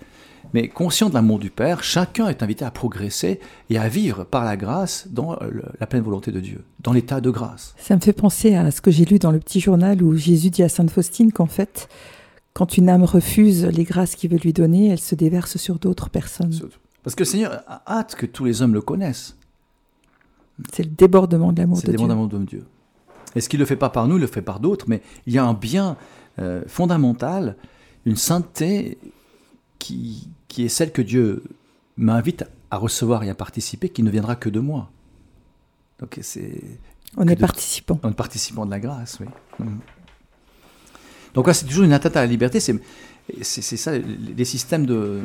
mais conscient de l'amour du Père, chacun est invité à progresser et à vivre par la grâce dans euh, le- la pleine volonté de Dieu, dans l'état de grâce. Ça me fait penser à ce que j'ai lu dans le petit journal où Jésus dit à Sainte Faustine qu'en fait, quand une âme refuse les grâces qu'il veut lui donner, elle se déverse sur d'autres personnes. Parce que le Seigneur a hâte que tous les hommes le connaissent. C'est le débordement de l'amour C'est de le Dieu. demandement de Dieu. Et ce qu'il ne le fait pas par nous, il le fait par d'autres, mais il y a un bien euh, fondamental, une sainteté qui, qui est celle que Dieu m'invite à recevoir et à participer, qui ne viendra que de moi. Donc c'est On est de- participant. en participant de la grâce, oui. Donc là, c'est toujours une atteinte à la liberté. C'est, c'est, ça, les systèmes de,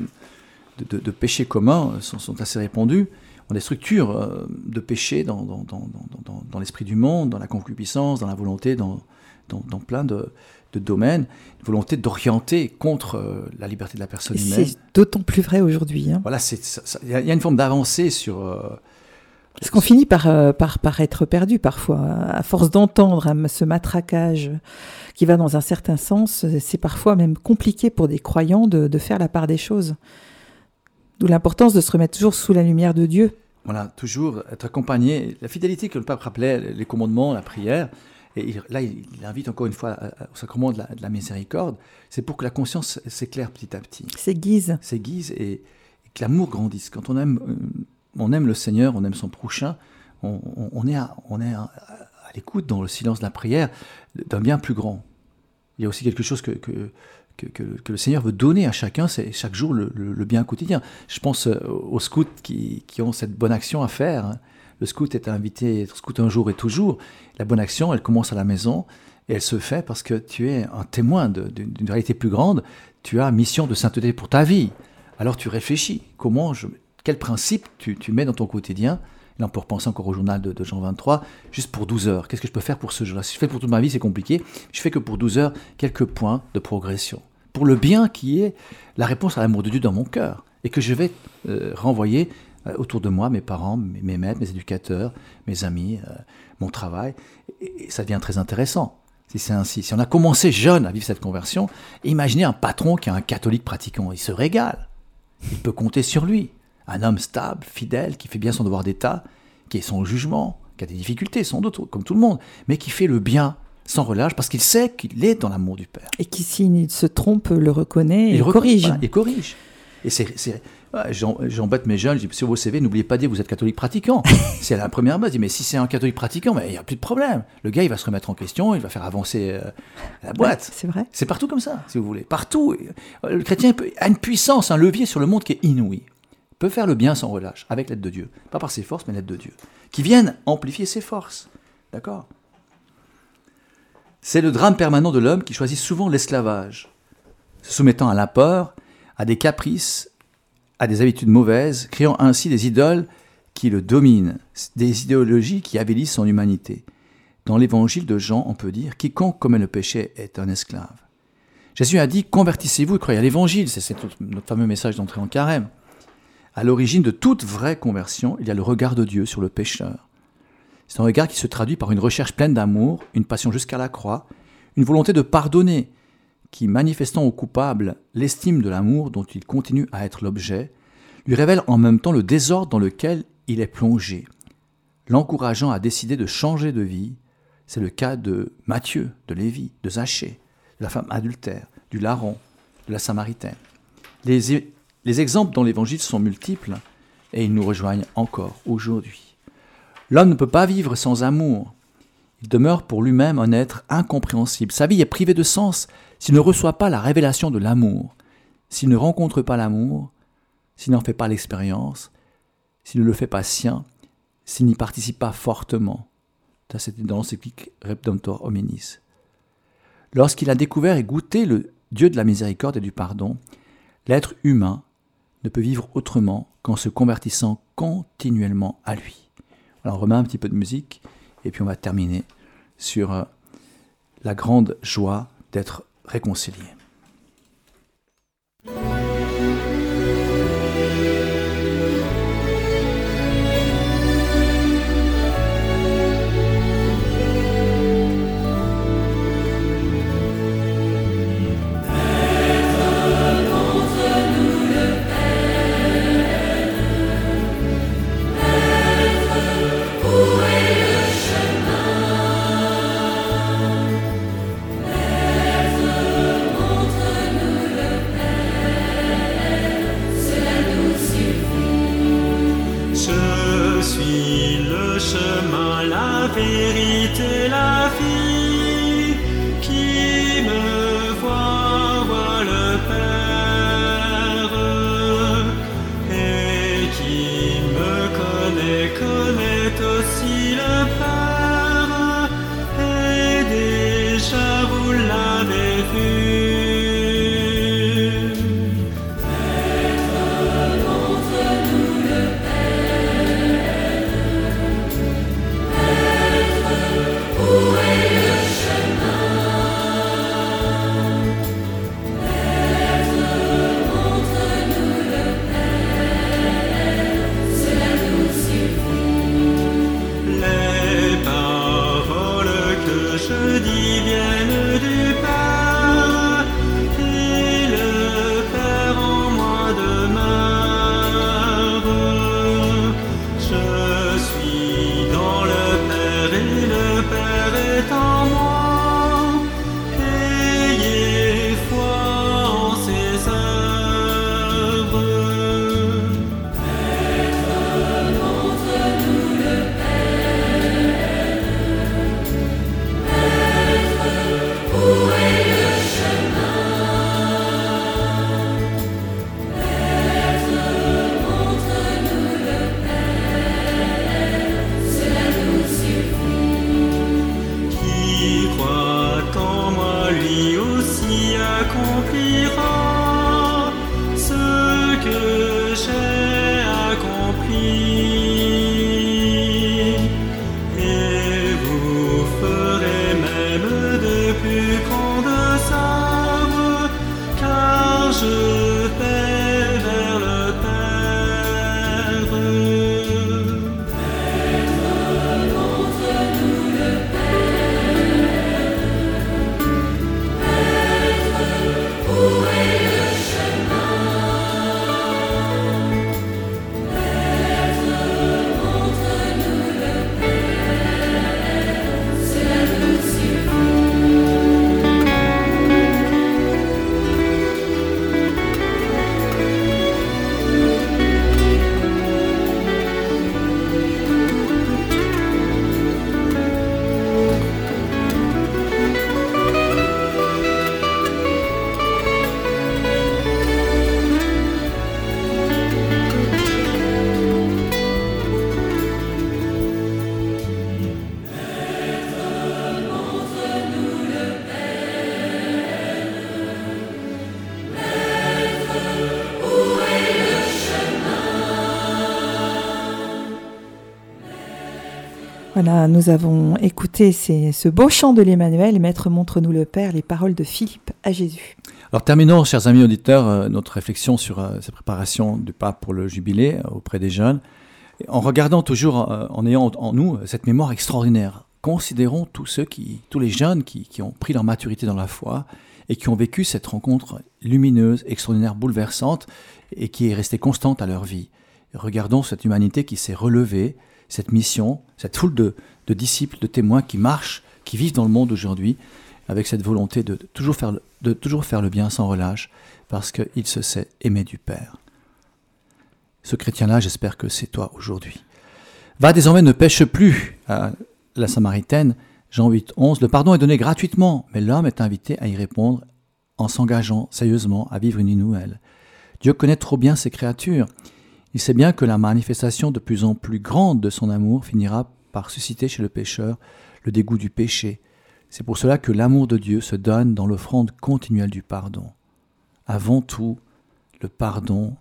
de, de- péché communs sont, sont assez répandus. On a des structures euh, de péché dans, dans, dans, dans, l'esprit du monde, dans la concupiscence, dans la volonté, dans plein de, de domaines. Une volonté d'orienter contre euh, la liberté de la personne humaine. C'est d'autant plus vrai aujourd'hui. hein. Voilà, il y, a- il y a une forme d'avancée sur... euh, Parce qu'on finit par, euh, par, par être perdu parfois. À force d'entendre hein, ce matraquage qui va dans un certain sens, c'est parfois même compliqué pour des croyants de, de faire la part des choses. D'où l'importance de se remettre toujours sous la lumière de Dieu. Voilà, toujours être accompagné. La fidélité que le pape rappelait, les commandements, la prière, et il- là, il, il invite encore une fois à- à- au sacrement de la, de la miséricorde, c'est pour que la conscience s'éclaire petit à petit, C'est guise. s'aiguise et, et que l'amour grandisse. Quand on aime, euh, on aime le Seigneur, on aime son prochain, on, on- on est, à, on est à, à l'écoute dans le silence de la prière d'un bien plus grand. Il y a aussi quelque chose que, que, que, que- que le Seigneur veut donner à chacun, c'est chaque jour le, le- le bien quotidien. Je pense euh, aux scouts qui, qui ont cette bonne action à faire. Le scout est invité scout un jour et toujours. La bonne action, elle commence à la maison et elle se fait parce que tu es un témoin d'une réalité plus grande. Tu as mission de sainteté pour ta vie. Alors tu réfléchis. Comment je, quel principe tu, tu mets dans ton quotidien? Là, on peut repenser encore au journal de, Jean 23, juste pour 12 heures. Qu'est-ce que je peux faire pour ce jour-là Si je fais pour toute ma vie, c'est compliqué. Je fais que pour 12 heures, quelques points de progression. Pour le bien qui est la réponse à l'amour de Dieu dans mon cœur. Et que je vais euh, renvoyer autour de moi, mes parents, mes, maîtres, mes éducateurs, mes amis, euh, mon travail. Et, et ça devient très intéressant. Si c'est ainsi, si on a commencé jeune à vivre cette conversion, imaginez un patron qui est un catholique pratiquant. Il se régale. Il peut compter sur lui. Un homme stable, fidèle, qui fait bien son devoir d'État, qui est son jugement, qui a des difficultés sans doute, comme tout le monde, mais qui fait le bien sans relâche parce qu'il sait qu'il est dans l'amour du Père. Et qui, s'il se trompe, le reconnaît et, il reconnaît, corrige. voilà, il corrige. Et c'est, j'embête mes jeunes, je dis, sur vos CV, n'oubliez pas de dire que vous êtes catholique pratiquant. c'est la première base. Je dis, mais si c'est un catholique pratiquant, mais il n'y a plus de problème. Le gars, il va se remettre en question, il va faire avancer euh, la boîte. C'est vrai. C'est partout comme ça, si vous voulez. Partout. Euh, Le chrétien a une puissance, un levier sur le monde qui est inouï. Il peut faire le bien sans relâche, avec l'aide de Dieu. Pas par ses forces, mais l'aide de Dieu. Qui viennent amplifier ses forces. D'accord? C'est le drame permanent de l'homme qui choisit souvent l'esclavage, se soumettant à la peur, à des caprices, à des habitudes mauvaises, créant ainsi des idoles qui le dominent, des idéologies qui avilissent son humanité. Dans l'évangile de Jean, on peut dire quiconque commet le péché est un esclave. Jésus a dit convertissez-vous et croyez à l'évangile, c'est notre fameux message d'entrée en carême. À l'origine de toute vraie conversion, il y a le regard de Dieu sur le pécheur. C'est un regard qui se traduit par une recherche pleine d'amour, une passion jusqu'à la croix, une volonté de pardonner, qui, manifestant au coupable l'estime de l'amour dont il continue à être l'objet, lui révèle en même temps le désordre dans lequel il est plongé, l'encourageant à décider de changer de vie. C'est le cas de Matthieu, de Lévi, de Zachée, de la femme adultère, du larron, de la samaritaine. Les, les exemples dans l'Évangile sont multiples et ils nous rejoignent encore aujourd'hui. L'homme ne peut pas vivre sans amour. Il demeure pour lui-même un être incompréhensible. Sa vie est privée de sens s'il ne reçoit pas la révélation de l'amour, s'il ne rencontre pas l'amour, s'il n'en fait pas l'expérience, s'il ne le fait pas sien, s'il n'y participe pas fortement. Ça, c'était dans l'encyclique Redemptor Hominis. Lorsqu'il a découvert et goûté le Dieu de la miséricorde et du pardon, l'être humain ne peut vivre autrement qu'en se convertissant continuellement à lui. Alors on remet un petit peu de musique et puis on va terminer sur euh, la grande joie d'être réconcilié. Nous avons écouté ce beau chant de l'Emmanuel, Maître montre-nous le Père, les paroles de Philippe à Jésus. Alors terminons, chers amis auditeurs, euh, notre réflexion sur euh, ces préparations du pape pour le jubilé euh, auprès des jeunes. En regardant toujours, en ayant en nous cette mémoire extraordinaire, considérons tous ceux qui, tous les jeunes qui ont pris leur maturité dans la foi et qui ont vécu cette rencontre lumineuse, extraordinaire, bouleversante et qui est restée constante à leur vie. Regardons cette humanité qui s'est relevée, cette mission, cette foule de, disciples, de témoins qui marchent, qui vivent dans le monde aujourd'hui avec cette volonté de toujours faire le, de toujours faire le bien sans relâche parce qu'il se sait aimé du Père. Ce chrétien-là, j'espère que c'est toi aujourd'hui. Va désormais ne pêche plus à la Samaritaine, Jean 8, 11. Le pardon est donné gratuitement, mais l'homme est invité à y répondre en s'engageant sérieusement à vivre une nouvelle. Dieu connaît trop bien ses créatures. Il sait bien que la manifestation de plus en plus grande de son amour finira par susciter chez le pécheur le dégoût du péché. C'est pour cela que l'amour de Dieu se donne dans l'offrande continuelle du pardon. Avant tout, le pardon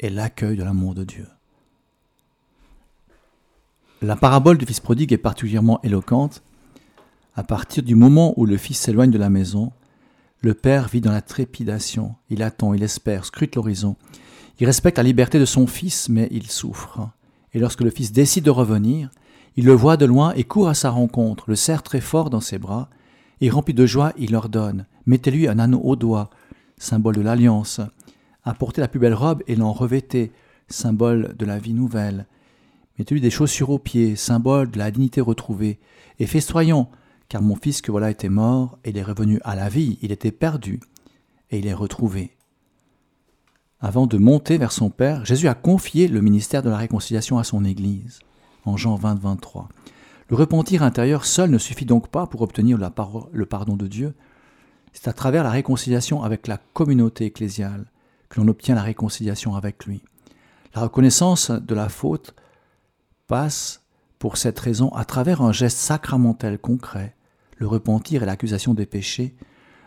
est l'accueil de l'amour de Dieu. La parabole du fils prodigue est particulièrement éloquente. À partir du moment où le fils s'éloigne de la maison, le père vit dans la trépidation. Il attend, il espère, scrute l'horizon. Il respecte la liberté de son fils, mais il souffre. Et lorsque le fils décide de revenir, il le voit de loin et court à sa rencontre, le serre très fort dans ses bras, et rempli de joie, il ordonne Mettez-lui un anneau au doigt, symbole de l'alliance. Apportez la plus belle robe et l'en revêtez, symbole de la vie nouvelle. Mettez-lui des chaussures aux pieds, symbole de la dignité retrouvée. Et festoyons, car mon fils que voilà était mort, il est revenu à la vie, il était perdu, et il est retrouvé. Avant de monter vers son Père, Jésus a confié le ministère de la réconciliation à son Église, en Jean 20, 23. Le repentir intérieur seul ne suffit donc pas pour obtenir le pardon de Dieu. C'est à travers la réconciliation avec la communauté ecclésiale que l'on obtient la réconciliation avec lui. La reconnaissance de la faute passe pour cette raison à travers un geste sacramentel concret, le repentir et l'accusation des péchés,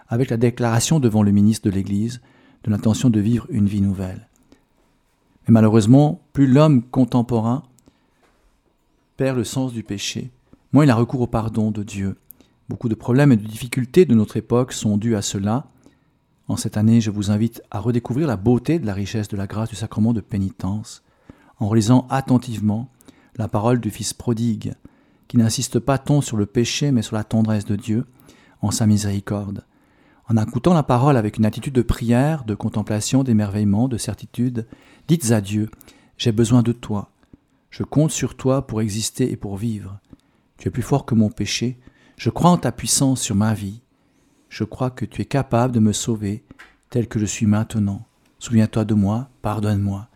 avec la déclaration devant le ministre de l'Église de l'intention de vivre une vie nouvelle. Mais malheureusement, plus l'homme contemporain perd le sens du péché, moins il a recours au pardon de Dieu. Beaucoup de problèmes et de difficultés de notre époque sont dus à cela. En cette année, je vous invite à redécouvrir la beauté de la richesse de la grâce du sacrement de pénitence, en relisant attentivement la parole du Fils prodigue, qui n'insiste pas tant sur le péché mais sur la tendresse de Dieu en sa miséricorde. En écoutant la parole avec une attitude de prière, de contemplation, d'émerveillement, de certitude, dites à Dieu, j'ai besoin de toi, je compte sur toi pour exister et pour vivre. Tu es plus fort que mon péché, je crois en ta puissance sur ma vie, je crois que tu es capable de me sauver tel que je suis maintenant. Souviens-toi de moi, pardonne-moi.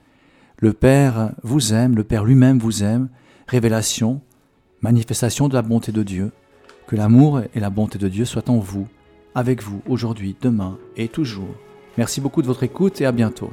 Le Père vous aime, le Père lui-même vous aime. Révélation, manifestation de la bonté de Dieu. Que l'amour et la bonté de Dieu soient en vous, avec vous aujourd'hui, demain et toujours. Merci beaucoup de votre écoute et à bientôt.